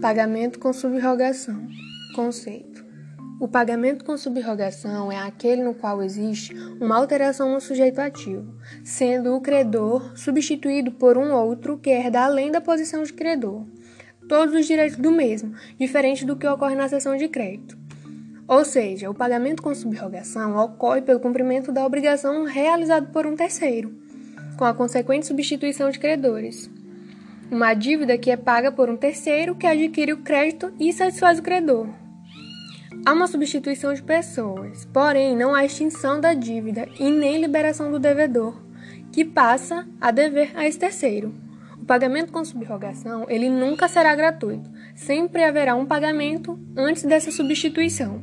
Pagamento com subrogação. Conceito. O pagamento com subrogação é aquele no qual existe uma alteração no sujeito ativo, sendo o credor substituído por um outro que herda além da posição de credor todos os direitos do mesmo, diferente do que ocorre na sessão de crédito. Ou seja, o pagamento com subrogação ocorre pelo cumprimento da obrigação realizada por um terceiro, com a consequente substituição de credores uma dívida que é paga por um terceiro que adquire o crédito e satisfaz o credor. Há uma substituição de pessoas, porém não há extinção da dívida e nem liberação do devedor, que passa a dever a esse terceiro. O pagamento com subrogação, ele nunca será gratuito. Sempre haverá um pagamento antes dessa substituição.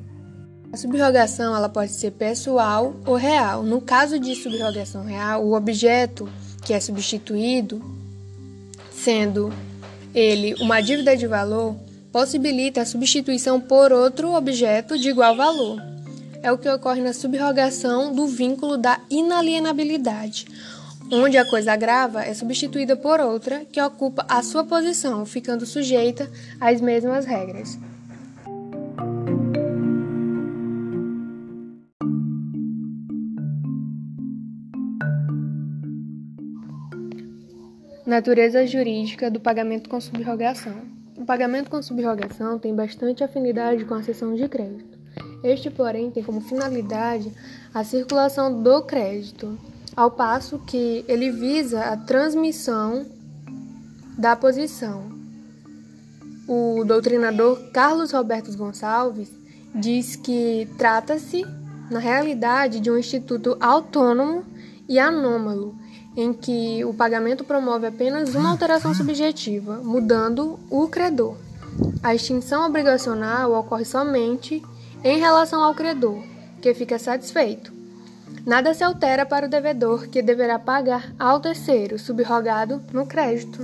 A subrogação ela pode ser pessoal ou real. No caso de subrogação real, o objeto que é substituído sendo ele uma dívida de valor, possibilita a substituição por outro objeto de igual valor. É o que ocorre na subrogação do vínculo da inalienabilidade, onde a coisa grava é substituída por outra que ocupa a sua posição, ficando sujeita às mesmas regras. Natureza jurídica do pagamento com subrogação. O pagamento com subrogação tem bastante afinidade com a cessão de crédito. Este, porém, tem como finalidade a circulação do crédito, ao passo que ele visa a transmissão da posição. O doutrinador Carlos Roberto Gonçalves diz que trata-se, na realidade, de um instituto autônomo e anômalo em que o pagamento promove apenas uma alteração subjetiva, mudando o credor. A extinção obrigacional ocorre somente em relação ao credor, que fica satisfeito. Nada se altera para o devedor, que deverá pagar ao terceiro, subrogado no crédito.